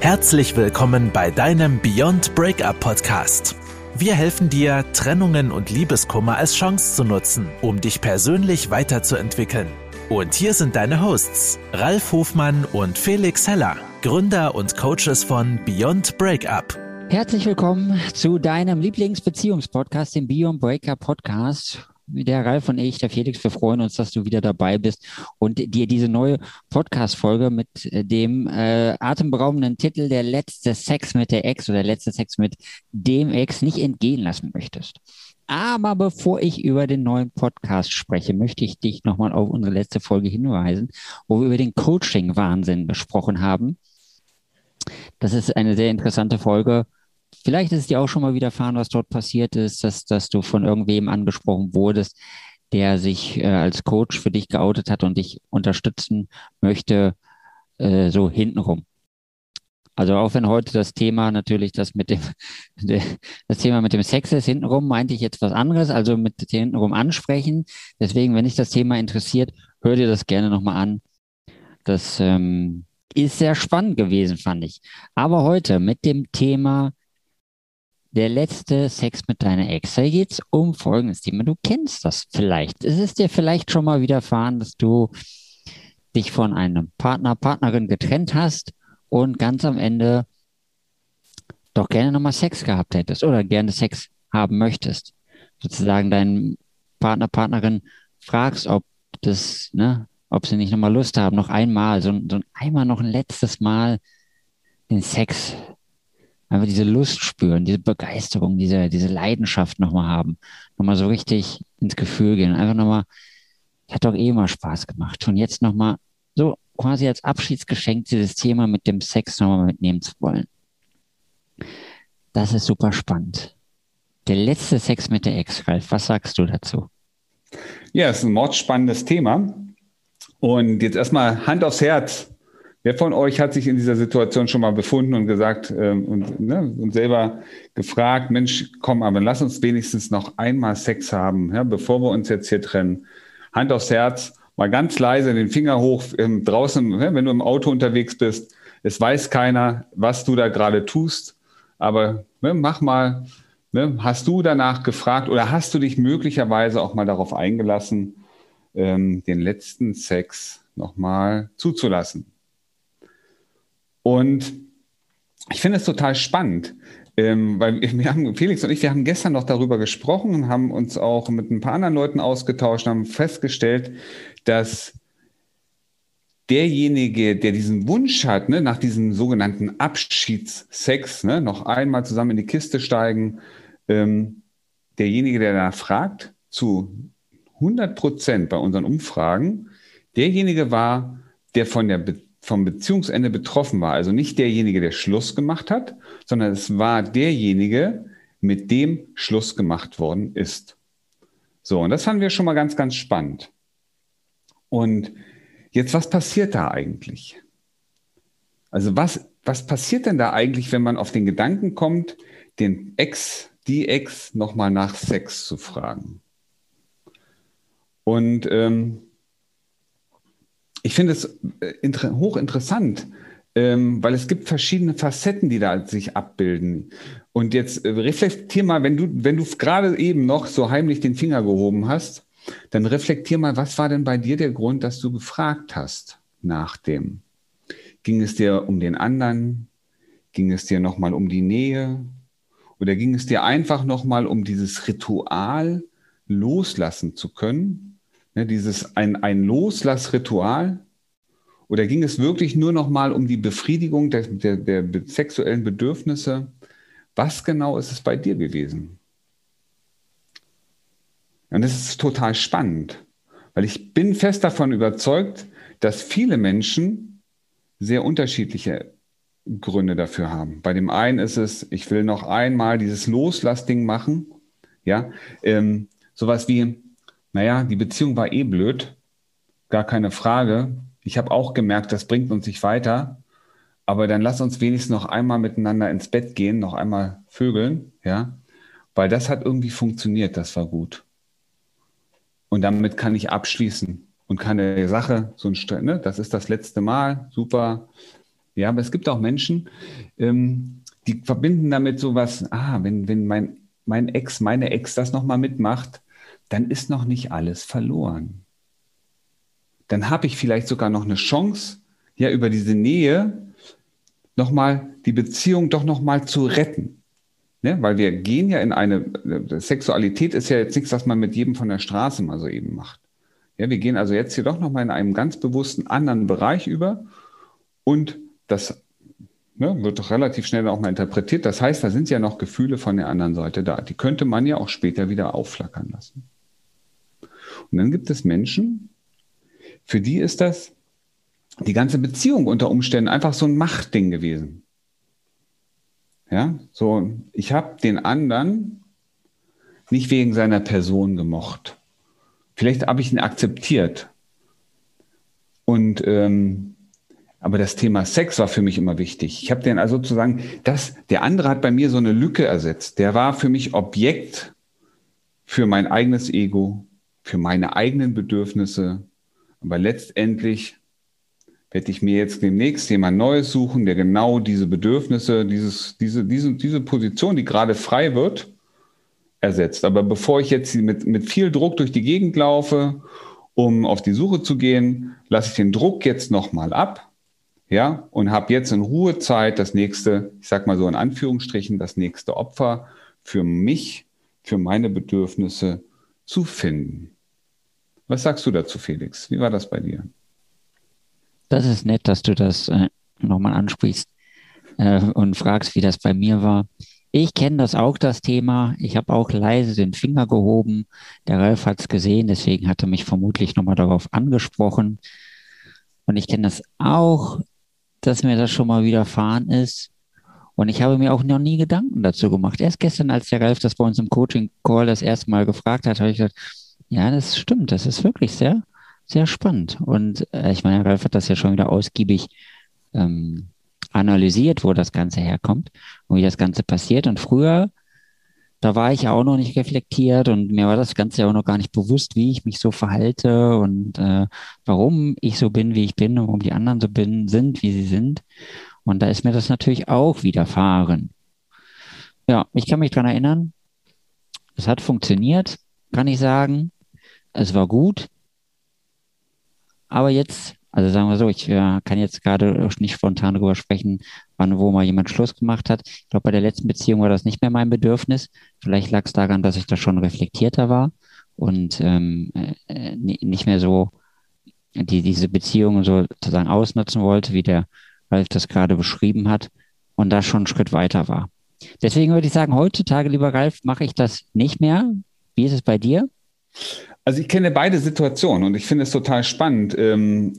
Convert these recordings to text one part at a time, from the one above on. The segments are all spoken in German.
Herzlich willkommen bei deinem Beyond Breakup Podcast. Wir helfen dir, Trennungen und Liebeskummer als Chance zu nutzen, um dich persönlich weiterzuentwickeln. Und hier sind deine Hosts, Ralf Hofmann und Felix Heller, Gründer und Coaches von Beyond Breakup. Herzlich willkommen zu deinem Lieblingsbeziehungspodcast, dem Beyond Breakup Podcast der Ralf und ich, der Felix, wir freuen uns, dass du wieder dabei bist und dir diese neue Podcast-Folge mit äh, dem äh, atemberaubenden Titel Der letzte Sex mit der Ex oder der letzte Sex mit dem Ex nicht entgehen lassen möchtest. Aber bevor ich über den neuen Podcast spreche, möchte ich dich nochmal auf unsere letzte Folge hinweisen, wo wir über den Coaching-Wahnsinn gesprochen haben. Das ist eine sehr interessante Folge Vielleicht ist es dir auch schon mal widerfahren, was dort passiert ist, dass, dass du von irgendwem angesprochen wurdest, der sich äh, als Coach für dich geoutet hat und dich unterstützen möchte, äh, so hintenrum. Also auch wenn heute das Thema natürlich das mit dem das Thema mit dem Sex ist hintenrum, meinte ich jetzt was anderes, also mit hintenrum ansprechen. Deswegen, wenn dich das Thema interessiert, hör dir das gerne nochmal an. Das ähm, ist sehr spannend gewesen, fand ich. Aber heute mit dem Thema der letzte Sex mit deiner Ex. Da geht es um folgendes Thema. Du kennst das vielleicht. Es ist dir vielleicht schon mal widerfahren, dass du dich von einem Partner, Partnerin getrennt hast und ganz am Ende doch gerne nochmal Sex gehabt hättest oder gerne Sex haben möchtest. Sozusagen deinen Partner, Partnerin fragst, ob das, ne, ob sie nicht nochmal Lust haben, noch einmal, so, so einmal noch ein letztes Mal den Sex einfach diese Lust spüren, diese Begeisterung, diese, diese Leidenschaft nochmal haben, nochmal so richtig ins Gefühl gehen, einfach nochmal, hat doch eh mal Spaß gemacht. Und jetzt nochmal so quasi als Abschiedsgeschenk dieses Thema mit dem Sex nochmal mitnehmen zu wollen. Das ist super spannend. Der letzte Sex mit der Ex, Ralf, was sagst du dazu? Ja, es ist ein mordspannendes Thema. Und jetzt erstmal Hand aufs Herz. Wer von euch hat sich in dieser Situation schon mal befunden und gesagt ähm, und, ne, und selber gefragt, Mensch, komm, aber lass uns wenigstens noch einmal Sex haben, ja, bevor wir uns jetzt hier trennen. Hand aufs Herz, mal ganz leise den Finger hoch ähm, draußen, wenn du im Auto unterwegs bist. Es weiß keiner, was du da gerade tust, aber ne, mach mal, ne, hast du danach gefragt oder hast du dich möglicherweise auch mal darauf eingelassen, ähm, den letzten Sex nochmal zuzulassen? Und ich finde es total spannend, ähm, weil wir haben, Felix und ich, wir haben gestern noch darüber gesprochen und haben uns auch mit ein paar anderen Leuten ausgetauscht und haben festgestellt, dass derjenige, der diesen Wunsch hat, ne, nach diesem sogenannten Abschiedssex, ne, noch einmal zusammen in die Kiste steigen, ähm, derjenige, der danach fragt, zu 100 Prozent bei unseren Umfragen, derjenige war, der von der Beziehung vom Beziehungsende betroffen war. Also nicht derjenige, der Schluss gemacht hat, sondern es war derjenige, mit dem Schluss gemacht worden ist. So, und das fanden wir schon mal ganz, ganz spannend. Und jetzt, was passiert da eigentlich? Also was, was passiert denn da eigentlich, wenn man auf den Gedanken kommt, den Ex, die Ex nochmal nach Sex zu fragen? Und ähm, ich finde es äh, hochinteressant, ähm, weil es gibt verschiedene Facetten, die da sich abbilden. Und jetzt äh, reflektier mal, wenn du, wenn du gerade eben noch so heimlich den Finger gehoben hast, dann reflektier mal, was war denn bei dir der Grund, dass du gefragt hast nach dem? Ging es dir um den anderen? Ging es dir nochmal um die Nähe? Oder ging es dir einfach nochmal um dieses Ritual loslassen zu können? Ne, dieses ein, ein Loslassritual? Oder ging es wirklich nur noch mal um die Befriedigung der, der, der sexuellen Bedürfnisse? Was genau ist es bei dir gewesen? Und das ist total spannend, weil ich bin fest davon überzeugt, dass viele Menschen sehr unterschiedliche Gründe dafür haben. Bei dem einen ist es, ich will noch einmal dieses Loslassding machen, ja, ähm, sowas wie, naja, die Beziehung war eh blöd, gar keine Frage. Ich habe auch gemerkt, das bringt uns nicht weiter. Aber dann lass uns wenigstens noch einmal miteinander ins Bett gehen, noch einmal vögeln, ja, weil das hat irgendwie funktioniert, das war gut. Und damit kann ich abschließen und kann der Sache so ein, ne, das ist das letzte Mal, super. Ja, aber es gibt auch Menschen, ähm, die verbinden damit sowas, ah, wenn, wenn mein, mein Ex, meine Ex das nochmal mitmacht, dann ist noch nicht alles verloren. Dann habe ich vielleicht sogar noch eine Chance, ja, über diese Nähe nochmal die Beziehung doch nochmal zu retten. Ne? Weil wir gehen ja in eine, Sexualität ist ja jetzt nichts, was man mit jedem von der Straße mal so eben macht. Ja, wir gehen also jetzt hier doch nochmal in einem ganz bewussten anderen Bereich über und das ne, wird doch relativ schnell auch mal interpretiert. Das heißt, da sind ja noch Gefühle von der anderen Seite da. Die könnte man ja auch später wieder aufflackern lassen. Und dann gibt es Menschen, für die ist das die ganze Beziehung unter Umständen einfach so ein Machtding gewesen. Ja, so, ich habe den anderen nicht wegen seiner Person gemocht. Vielleicht habe ich ihn akzeptiert. Und ähm, aber das Thema Sex war für mich immer wichtig. Ich habe den also sozusagen, das, der andere hat bei mir so eine Lücke ersetzt. Der war für mich Objekt für mein eigenes Ego, für meine eigenen Bedürfnisse. Aber letztendlich werde ich mir jetzt demnächst jemand Neues suchen, der genau diese Bedürfnisse, dieses, diese, diese, diese Position, die gerade frei wird, ersetzt. Aber bevor ich jetzt mit, mit viel Druck durch die Gegend laufe, um auf die Suche zu gehen, lasse ich den Druck jetzt nochmal ab ja, und habe jetzt in Ruhe Zeit, das nächste, ich sag mal so in Anführungsstrichen, das nächste Opfer für mich, für meine Bedürfnisse zu finden. Was sagst du dazu, Felix? Wie war das bei dir? Das ist nett, dass du das äh, nochmal ansprichst äh, und fragst, wie das bei mir war. Ich kenne das auch, das Thema. Ich habe auch leise den Finger gehoben. Der Ralf hat es gesehen, deswegen hat er mich vermutlich nochmal darauf angesprochen. Und ich kenne das auch dass mir das schon mal widerfahren ist. Und ich habe mir auch noch nie Gedanken dazu gemacht. Erst gestern, als der Ralf das bei uns im Coaching-Call das erste Mal gefragt hat, habe ich gesagt, ja, das stimmt, das ist wirklich sehr, sehr spannend. Und äh, ich meine, Ralf hat das ja schon wieder ausgiebig ähm, analysiert, wo das Ganze herkommt und wie das Ganze passiert. Und früher da war ich ja auch noch nicht reflektiert und mir war das Ganze ja auch noch gar nicht bewusst, wie ich mich so verhalte und äh, warum ich so bin, wie ich bin und warum die anderen so bin, sind, wie sie sind. Und da ist mir das natürlich auch widerfahren. Ja, ich kann mich dran erinnern. Es hat funktioniert, kann ich sagen. Es war gut. Aber jetzt also sagen wir so, ich äh, kann jetzt gerade nicht spontan darüber sprechen, wann wo mal jemand Schluss gemacht hat. Ich glaube, bei der letzten Beziehung war das nicht mehr mein Bedürfnis. Vielleicht lag es daran, dass ich da schon reflektierter war und ähm, äh, nicht mehr so die, diese Beziehung sozusagen ausnutzen wollte, wie der Ralf das gerade beschrieben hat und da schon einen Schritt weiter war. Deswegen würde ich sagen, heutzutage, lieber Ralf, mache ich das nicht mehr. Wie ist es bei dir? Also ich kenne beide Situationen und ich finde es total spannend. Ähm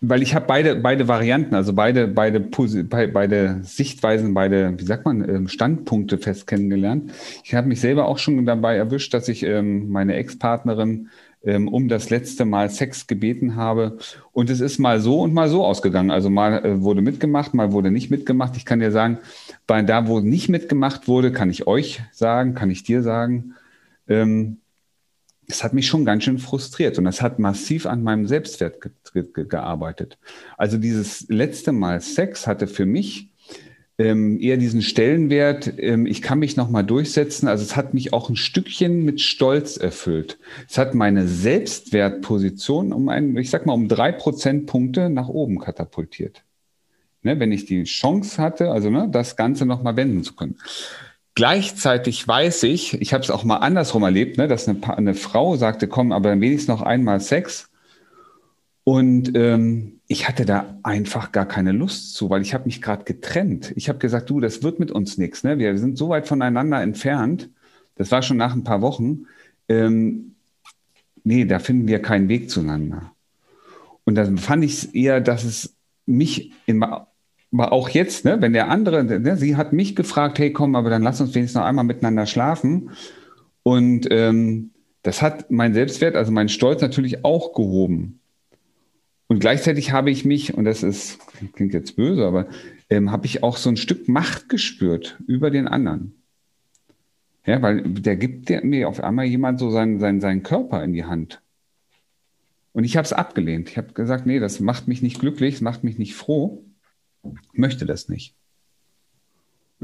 weil ich habe beide, beide Varianten, also beide, beide, beide Sichtweisen, beide, wie sagt man, ähm, Standpunkte fest kennengelernt. Ich habe mich selber auch schon dabei erwischt, dass ich ähm, meine Ex-Partnerin ähm, um das letzte Mal Sex gebeten habe. Und es ist mal so und mal so ausgegangen. Also mal äh, wurde mitgemacht, mal wurde nicht mitgemacht. Ich kann dir sagen, bei da, wo nicht mitgemacht wurde, kann ich euch sagen, kann ich dir sagen, ähm, das hat mich schon ganz schön frustriert und das hat massiv an meinem Selbstwert ge ge gearbeitet. Also dieses letzte Mal Sex hatte für mich ähm, eher diesen Stellenwert, ähm, ich kann mich nochmal durchsetzen. Also es hat mich auch ein Stückchen mit Stolz erfüllt. Es hat meine Selbstwertposition um einen, ich sag mal, um drei Prozentpunkte nach oben katapultiert. Ne, wenn ich die Chance hatte, also ne, das Ganze nochmal wenden zu können. Gleichzeitig weiß ich, ich habe es auch mal andersrum erlebt, ne, dass eine, eine, Frau sagte, komm, aber wenigstens noch einmal Sex. Und ähm, ich hatte da einfach gar keine Lust zu, weil ich habe mich gerade getrennt. Ich habe gesagt, du, das wird mit uns nichts. Ne? Wir sind so weit voneinander entfernt. Das war schon nach ein paar Wochen. Ähm, nee, da finden wir keinen Weg zueinander. Und dann fand ich eher, dass es mich in, aber auch jetzt, ne, wenn der andere, ne, sie hat mich gefragt, hey komm, aber dann lass uns wenigstens noch einmal miteinander schlafen. Und ähm, das hat mein Selbstwert, also mein Stolz natürlich auch gehoben. Und gleichzeitig habe ich mich, und das ist, klingt jetzt böse, aber ähm, habe ich auch so ein Stück Macht gespürt über den anderen. Ja, weil der gibt der, mir auf einmal jemand so seinen, seinen, seinen Körper in die Hand. Und ich habe es abgelehnt. Ich habe gesagt, nee, das macht mich nicht glücklich, das macht mich nicht froh. Möchte das nicht.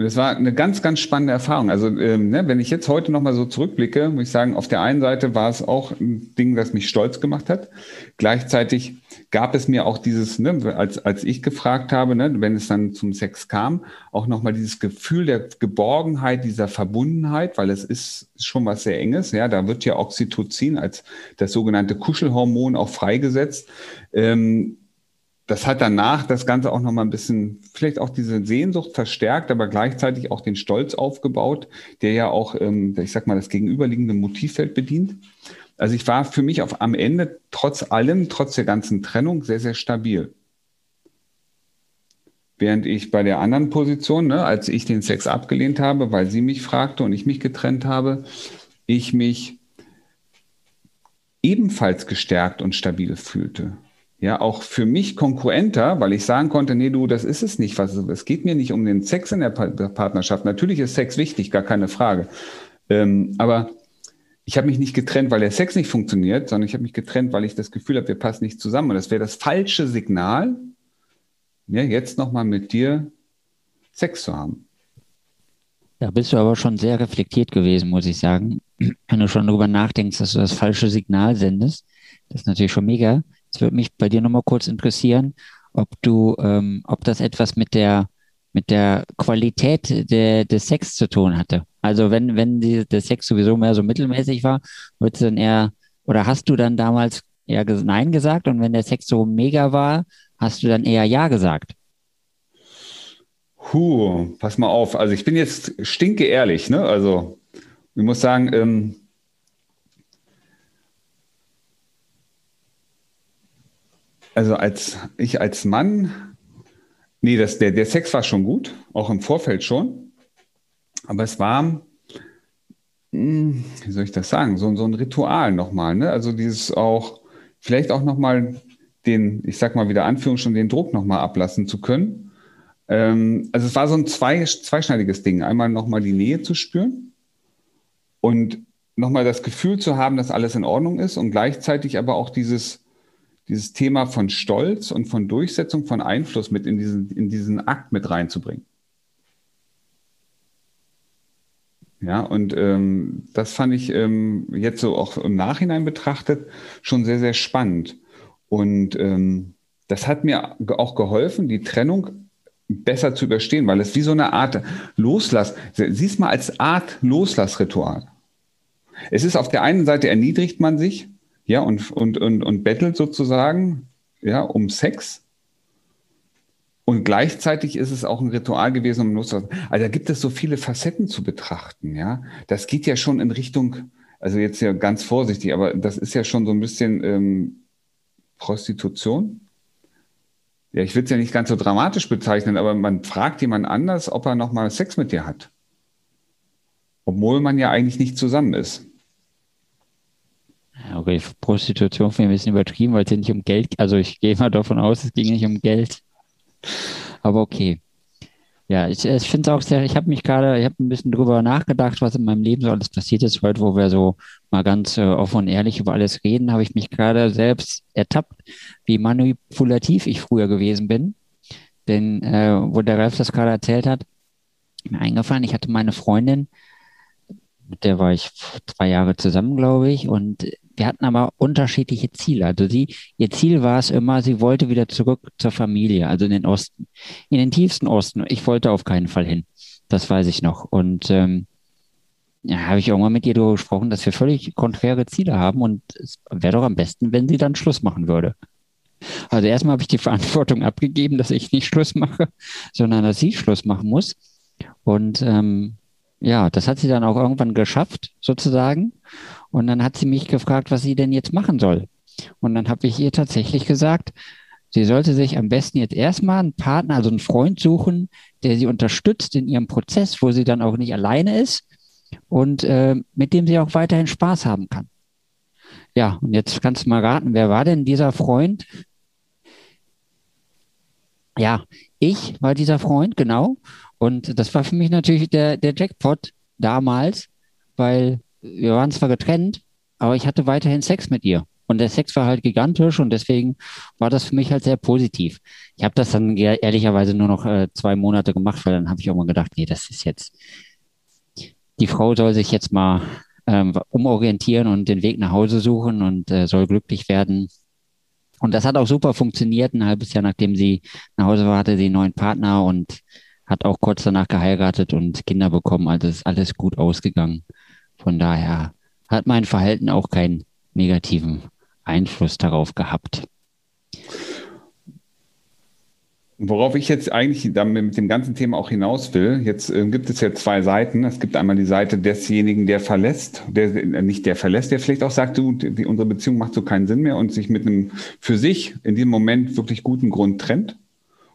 Und das war eine ganz, ganz spannende Erfahrung. Also, ähm, ne, wenn ich jetzt heute nochmal so zurückblicke, muss ich sagen, auf der einen Seite war es auch ein Ding, das mich stolz gemacht hat. Gleichzeitig gab es mir auch dieses, ne, als, als ich gefragt habe, ne, wenn es dann zum Sex kam, auch nochmal dieses Gefühl der Geborgenheit, dieser Verbundenheit, weil es ist schon was sehr Enges. Ja, da wird ja Oxytocin als das sogenannte Kuschelhormon auch freigesetzt. Ähm, das hat danach das Ganze auch nochmal ein bisschen, vielleicht auch diese Sehnsucht verstärkt, aber gleichzeitig auch den Stolz aufgebaut, der ja auch, ähm, ich sag mal, das gegenüberliegende Motivfeld bedient. Also ich war für mich auf, am Ende trotz allem, trotz der ganzen Trennung, sehr, sehr stabil. Während ich bei der anderen Position, ne, als ich den Sex abgelehnt habe, weil sie mich fragte und ich mich getrennt habe, ich mich ebenfalls gestärkt und stabil fühlte ja auch für mich konkurrenter, weil ich sagen konnte, nee, du, das ist es nicht. Was, es geht mir nicht um den Sex in der Partnerschaft. Natürlich ist Sex wichtig, gar keine Frage. Ähm, aber ich habe mich nicht getrennt, weil der Sex nicht funktioniert, sondern ich habe mich getrennt, weil ich das Gefühl habe, wir passen nicht zusammen. Und das wäre das falsche Signal, ja, jetzt nochmal mit dir Sex zu haben. Da bist du aber schon sehr reflektiert gewesen, muss ich sagen. Wenn du schon darüber nachdenkst, dass du das falsche Signal sendest, das ist natürlich schon mega. Es würde mich bei dir nochmal kurz interessieren, ob du, ähm, ob das etwas mit der mit der Qualität der, des Sex zu tun hatte. Also wenn, wenn die, der Sex sowieso mehr so mittelmäßig war, würdest dann eher, oder hast du dann damals eher Nein gesagt und wenn der Sex so mega war, hast du dann eher Ja gesagt? Huh, pass mal auf. Also ich bin jetzt stinke ehrlich, ne? Also ich muss sagen, ähm, Also als ich als Mann, nee, das, der, der Sex war schon gut, auch im Vorfeld schon. Aber es war, hm, wie soll ich das sagen, so, so ein Ritual nochmal. Ne? Also dieses auch, vielleicht auch nochmal den, ich sag mal wieder Anführung schon den Druck nochmal ablassen zu können. Ähm, also es war so ein zwei, zweischneidiges Ding. Einmal nochmal die Nähe zu spüren und nochmal das Gefühl zu haben, dass alles in Ordnung ist und gleichzeitig aber auch dieses, dieses Thema von Stolz und von Durchsetzung von Einfluss mit in diesen, in diesen Akt mit reinzubringen. Ja, und ähm, das fand ich ähm, jetzt so auch im Nachhinein betrachtet schon sehr, sehr spannend. Und ähm, das hat mir auch geholfen, die Trennung besser zu überstehen, weil es wie so eine Art Loslass, siehst mal als Art Loslassritual. Es ist auf der einen Seite erniedrigt man sich, ja, und, und, und, und bettelt sozusagen, ja, um Sex. Und gleichzeitig ist es auch ein Ritual gewesen, um loszulassen. Also da gibt es so viele Facetten zu betrachten, ja. Das geht ja schon in Richtung, also jetzt ja ganz vorsichtig, aber das ist ja schon so ein bisschen ähm, Prostitution. Ja, ich will es ja nicht ganz so dramatisch bezeichnen, aber man fragt jemand anders, ob er nochmal Sex mit dir hat. Obwohl man ja eigentlich nicht zusammen ist. Okay, Prostitution finde ich ein bisschen übertrieben, weil es ja nicht um Geld, also ich gehe mal davon aus, es ging nicht um Geld. Aber okay. Ja, ich, ich finde es auch sehr, ich habe mich gerade, ich habe ein bisschen drüber nachgedacht, was in meinem Leben so alles passiert ist. Heute, wo wir so mal ganz äh, offen und ehrlich über alles reden, habe ich mich gerade selbst ertappt, wie manipulativ ich früher gewesen bin. Denn, äh, wo der Ralf das gerade erzählt hat, mir eingefallen, ich hatte meine Freundin, mit der war ich zwei Jahre zusammen, glaube ich, und wir hatten aber unterschiedliche Ziele. Also sie, ihr Ziel war es immer, sie wollte wieder zurück zur Familie, also in den Osten, in den tiefsten Osten. Ich wollte auf keinen Fall hin. Das weiß ich noch. Und ähm, ja, habe ich irgendwann mit ihr darüber gesprochen, dass wir völlig konträre Ziele haben und es wäre doch am besten, wenn sie dann Schluss machen würde. Also erstmal habe ich die Verantwortung abgegeben, dass ich nicht Schluss mache, sondern dass sie Schluss machen muss. Und ähm, ja, das hat sie dann auch irgendwann geschafft, sozusagen. Und dann hat sie mich gefragt, was sie denn jetzt machen soll. Und dann habe ich ihr tatsächlich gesagt, sie sollte sich am besten jetzt erstmal einen Partner, also einen Freund suchen, der sie unterstützt in ihrem Prozess, wo sie dann auch nicht alleine ist und äh, mit dem sie auch weiterhin Spaß haben kann. Ja, und jetzt kannst du mal raten, wer war denn dieser Freund? Ja, ich war dieser Freund, genau. Und das war für mich natürlich der, der Jackpot damals, weil wir waren zwar getrennt, aber ich hatte weiterhin Sex mit ihr. Und der Sex war halt gigantisch und deswegen war das für mich halt sehr positiv. Ich habe das dann ehrlicherweise nur noch äh, zwei Monate gemacht, weil dann habe ich auch mal gedacht, nee, das ist jetzt, die Frau soll sich jetzt mal ähm, umorientieren und den Weg nach Hause suchen und äh, soll glücklich werden. Und das hat auch super funktioniert. Ein halbes Jahr nachdem sie nach Hause war, hatte sie einen neuen Partner und hat auch kurz danach geheiratet und Kinder bekommen. Also ist alles gut ausgegangen. Von daher hat mein Verhalten auch keinen negativen Einfluss darauf gehabt. Worauf ich jetzt eigentlich mit dem ganzen Thema auch hinaus will, jetzt äh, gibt es ja zwei Seiten. Es gibt einmal die Seite desjenigen, der verlässt, der äh, nicht der verlässt, der vielleicht auch sagt, du, die, unsere Beziehung macht so keinen Sinn mehr und sich mit einem für sich in diesem Moment wirklich guten Grund trennt.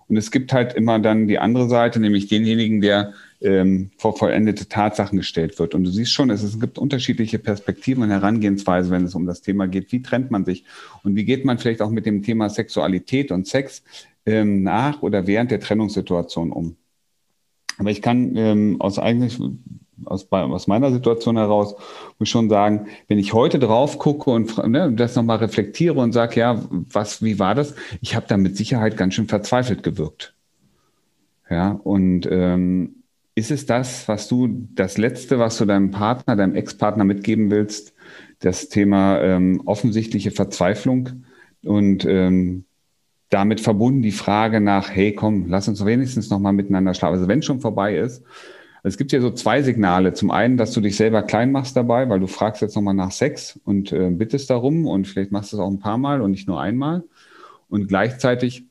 Und es gibt halt immer dann die andere Seite, nämlich denjenigen, der ähm, vor vollendete Tatsachen gestellt wird. Und du siehst schon, es, es gibt unterschiedliche Perspektiven und Herangehensweise, wenn es um das Thema geht. Wie trennt man sich? Und wie geht man vielleicht auch mit dem Thema Sexualität und Sex ähm, nach oder während der Trennungssituation um? Aber ich kann ähm, aus eigentlich aus, aus meiner Situation heraus muss ich schon sagen, wenn ich heute drauf gucke und ne, das nochmal reflektiere und sage, ja, was, wie war das? Ich habe da mit Sicherheit ganz schön verzweifelt gewirkt. Ja, und ähm, ist es das, was du, das Letzte, was du deinem Partner, deinem Ex-Partner mitgeben willst, das Thema ähm, offensichtliche Verzweiflung und ähm, damit verbunden die Frage nach, hey, komm, lass uns wenigstens nochmal miteinander schlafen. Also wenn es schon vorbei ist, es gibt ja so zwei Signale. Zum einen, dass du dich selber klein machst dabei, weil du fragst jetzt nochmal nach Sex und äh, bittest darum und vielleicht machst du es auch ein paar Mal und nicht nur einmal. Und gleichzeitig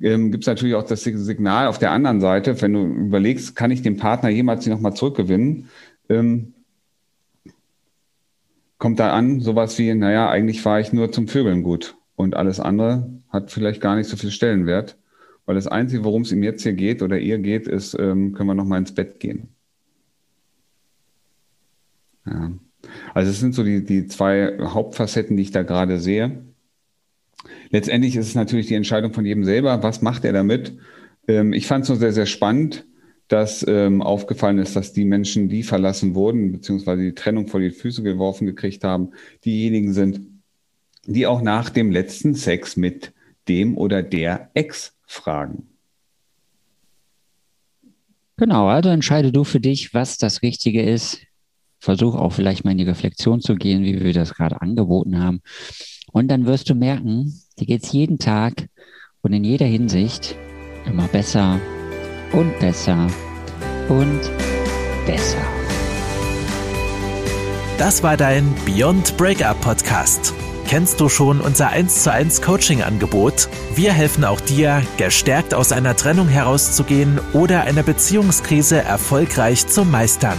ähm, gibt es natürlich auch das Signal auf der anderen Seite, wenn du überlegst, kann ich den Partner jemals nochmal zurückgewinnen, ähm, kommt da an sowas wie, naja, eigentlich war ich nur zum Vögeln gut und alles andere hat vielleicht gar nicht so viel Stellenwert, weil das Einzige, worum es ihm jetzt hier geht oder ihr geht, ist, ähm, können wir nochmal ins Bett gehen. Ja. Also es sind so die, die zwei Hauptfacetten, die ich da gerade sehe. Letztendlich ist es natürlich die Entscheidung von jedem selber, was macht er damit. Ähm, ich fand es nur sehr, sehr spannend, dass ähm, aufgefallen ist, dass die Menschen, die verlassen wurden, beziehungsweise die Trennung vor die Füße geworfen gekriegt haben, diejenigen sind, die auch nach dem letzten Sex mit dem oder der Ex fragen. Genau, also entscheide du für dich, was das Richtige ist versuch auch vielleicht mal in die Reflexion zu gehen, wie wir das gerade angeboten haben. Und dann wirst du merken, dir geht es jeden Tag und in jeder Hinsicht immer besser und besser und besser. Das war dein Beyond Breakup Podcast. Kennst du schon unser 1 zu 1 Coaching Angebot? Wir helfen auch dir, gestärkt aus einer Trennung herauszugehen oder eine Beziehungskrise erfolgreich zu meistern.